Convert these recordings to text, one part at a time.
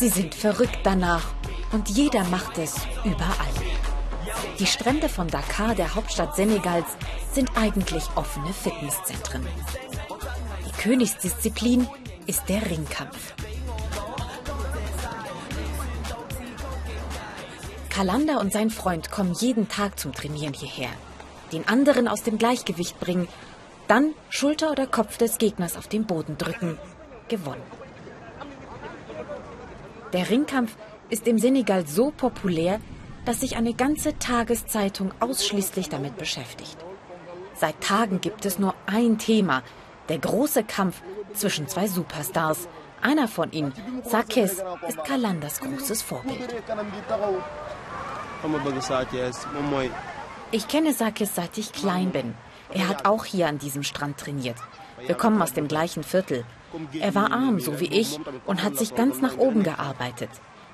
Sie sind verrückt danach und jeder macht es überall. Die Strände von Dakar, der Hauptstadt Senegals, sind eigentlich offene Fitnesszentren. Die Königsdisziplin ist der Ringkampf. Kalanda und sein Freund kommen jeden Tag zum Trainieren hierher. Den anderen aus dem Gleichgewicht bringen, dann Schulter oder Kopf des Gegners auf den Boden drücken. Gewonnen. Der Ringkampf ist im Senegal so populär, dass sich eine ganze Tageszeitung ausschließlich damit beschäftigt. Seit Tagen gibt es nur ein Thema, der große Kampf zwischen zwei Superstars. Einer von ihnen, Sakes, ist Kalandas großes Vorbild. Ich kenne Sakes seit ich klein bin. Er hat auch hier an diesem Strand trainiert. Wir kommen aus dem gleichen Viertel. Er war arm, so wie ich, und hat sich ganz nach oben gearbeitet.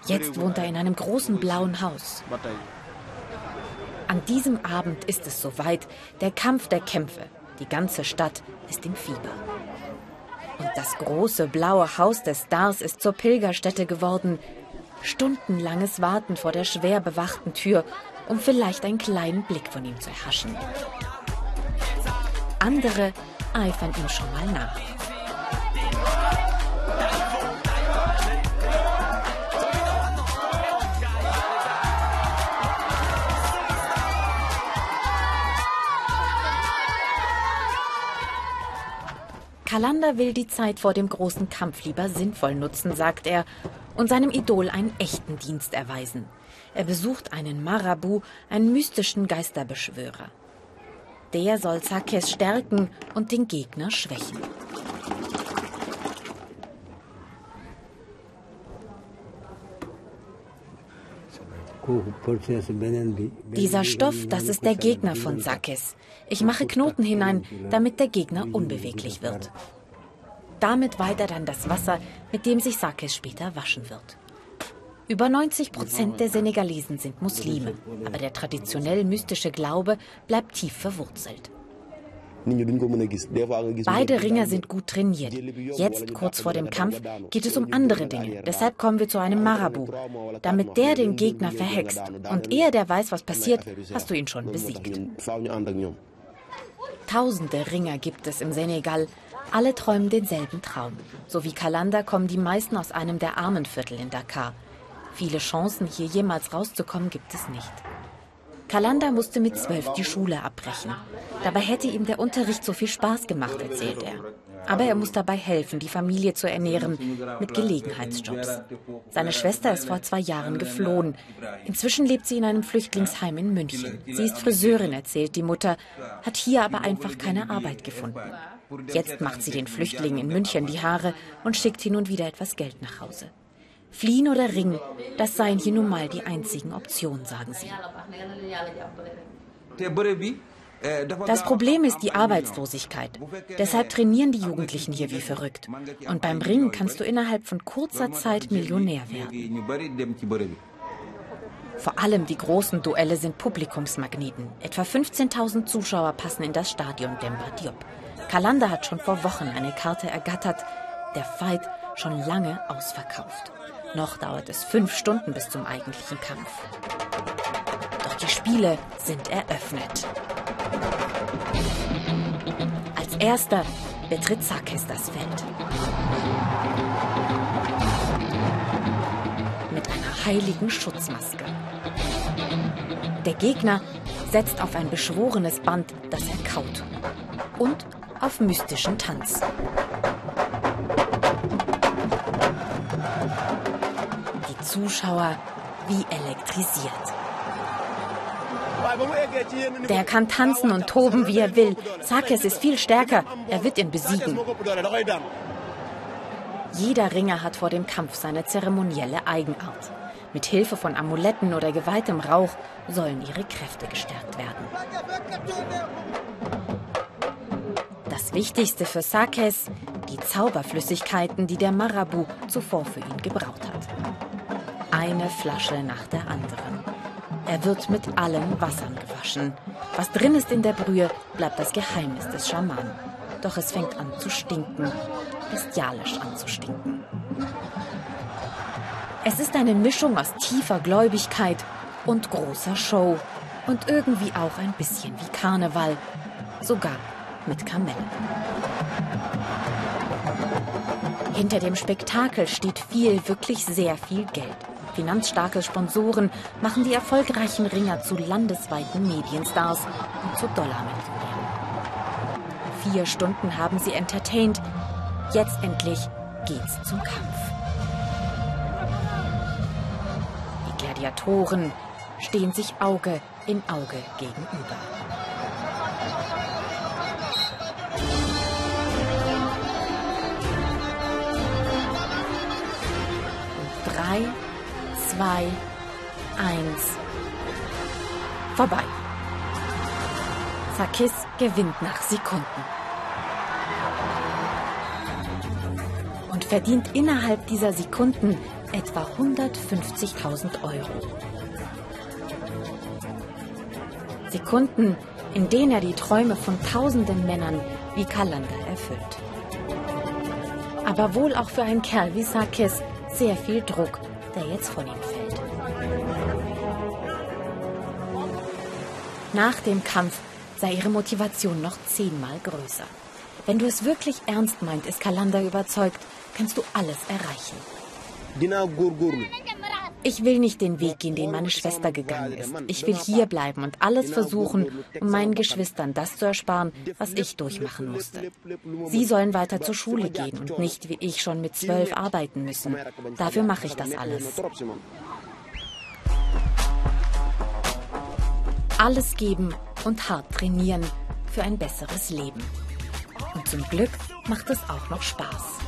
Jetzt wohnt er in einem großen blauen Haus. An diesem Abend ist es soweit, der Kampf der Kämpfe. Die ganze Stadt ist im Fieber. Und das große blaue Haus des Stars ist zur Pilgerstätte geworden. Stundenlanges Warten vor der schwer bewachten Tür, um vielleicht einen kleinen Blick von ihm zu erhaschen. Andere eifern ihm schon mal nach. Kalanda will die Zeit vor dem großen Kampf lieber sinnvoll nutzen, sagt er, und seinem Idol einen echten Dienst erweisen. Er besucht einen Marabu, einen mystischen Geisterbeschwörer. Der soll Sakes stärken und den Gegner schwächen. Dieser Stoff, das ist der Gegner von Sakes. Ich mache Knoten hinein, damit der Gegner unbeweglich wird. Damit weiht er dann das Wasser, mit dem sich Sakes später waschen wird. Über 90 Prozent der Senegalesen sind Muslime, aber der traditionell mystische Glaube bleibt tief verwurzelt. Beide Ringer sind gut trainiert. Jetzt, kurz vor dem Kampf, geht es um andere Dinge. Deshalb kommen wir zu einem Marabu. Damit der den Gegner verhext und er, der weiß, was passiert, hast du ihn schon besiegt. Tausende Ringer gibt es im Senegal. Alle träumen denselben Traum. So wie Kalanda kommen die meisten aus einem der armen Viertel in Dakar. Viele Chancen, hier jemals rauszukommen, gibt es nicht. Kalanda musste mit zwölf die Schule abbrechen. Dabei hätte ihm der Unterricht so viel Spaß gemacht, erzählt er. Aber er muss dabei helfen, die Familie zu ernähren, mit Gelegenheitsjobs. Seine Schwester ist vor zwei Jahren geflohen. Inzwischen lebt sie in einem Flüchtlingsheim in München. Sie ist Friseurin, erzählt die Mutter, hat hier aber einfach keine Arbeit gefunden. Jetzt macht sie den Flüchtlingen in München die Haare und schickt hin und wieder etwas Geld nach Hause. Fliehen oder ringen, das seien hier nun mal die einzigen Optionen, sagen sie. Das Problem ist die Arbeitslosigkeit. Deshalb trainieren die Jugendlichen hier wie verrückt. Und beim Ringen kannst du innerhalb von kurzer Zeit Millionär werden. Vor allem die großen Duelle sind Publikumsmagneten. Etwa 15.000 Zuschauer passen in das Stadion Demba Diop. Kalanda hat schon vor Wochen eine Karte ergattert. Der Fight schon lange ausverkauft. Noch dauert es fünf Stunden bis zum eigentlichen Kampf. Doch die Spiele sind eröffnet. Als erster betritt Sakis das Feld. Mit einer heiligen Schutzmaske. Der Gegner setzt auf ein beschworenes Band, das er kaut. Und auf mystischen Tanz. Zuschauer wie elektrisiert. Der kann tanzen und toben, wie er will. Sakes ist viel stärker. Er wird ihn besiegen. Jeder Ringer hat vor dem Kampf seine zeremonielle Eigenart. Mit Hilfe von Amuletten oder geweihtem Rauch sollen ihre Kräfte gestärkt werden. Das Wichtigste für Sakes, die Zauberflüssigkeiten, die der Marabu zuvor für ihn gebraut hat eine Flasche nach der anderen. Er wird mit allen Wassern gewaschen. Was drin ist in der Brühe, bleibt das Geheimnis des Schamanen. Doch es fängt an zu stinken, bestialisch an zu stinken. Es ist eine Mischung aus tiefer Gläubigkeit und großer Show und irgendwie auch ein bisschen wie Karneval, sogar mit Kamellen. Hinter dem Spektakel steht viel, wirklich sehr viel Geld. Finanzstarke Sponsoren machen die erfolgreichen Ringer zu landesweiten Medienstars und zu Dollarmillionären. Vier Stunden haben sie entertained. Jetzt endlich geht's zum Kampf. Die Gladiatoren stehen sich Auge in Auge gegenüber. Drei, zwei, eins. Vorbei. Sakis gewinnt nach Sekunden. Und verdient innerhalb dieser Sekunden etwa 150.000 Euro. Sekunden, in denen er die Träume von tausenden Männern wie Kalander erfüllt. Aber wohl auch für einen Kerl wie Sakis sehr viel Druck, der jetzt von ihm fällt. Nach dem Kampf sei ihre Motivation noch zehnmal größer. Wenn du es wirklich ernst meint, ist Kalander überzeugt, kannst du alles erreichen. Ich will nicht den Weg gehen, den meine Schwester gegangen ist. Ich will hier bleiben und alles versuchen, um meinen Geschwistern das zu ersparen, was ich durchmachen musste. Sie sollen weiter zur Schule gehen und nicht wie ich schon mit zwölf arbeiten müssen. Dafür mache ich das alles. Alles geben und hart trainieren für ein besseres Leben. Und zum Glück macht es auch noch Spaß.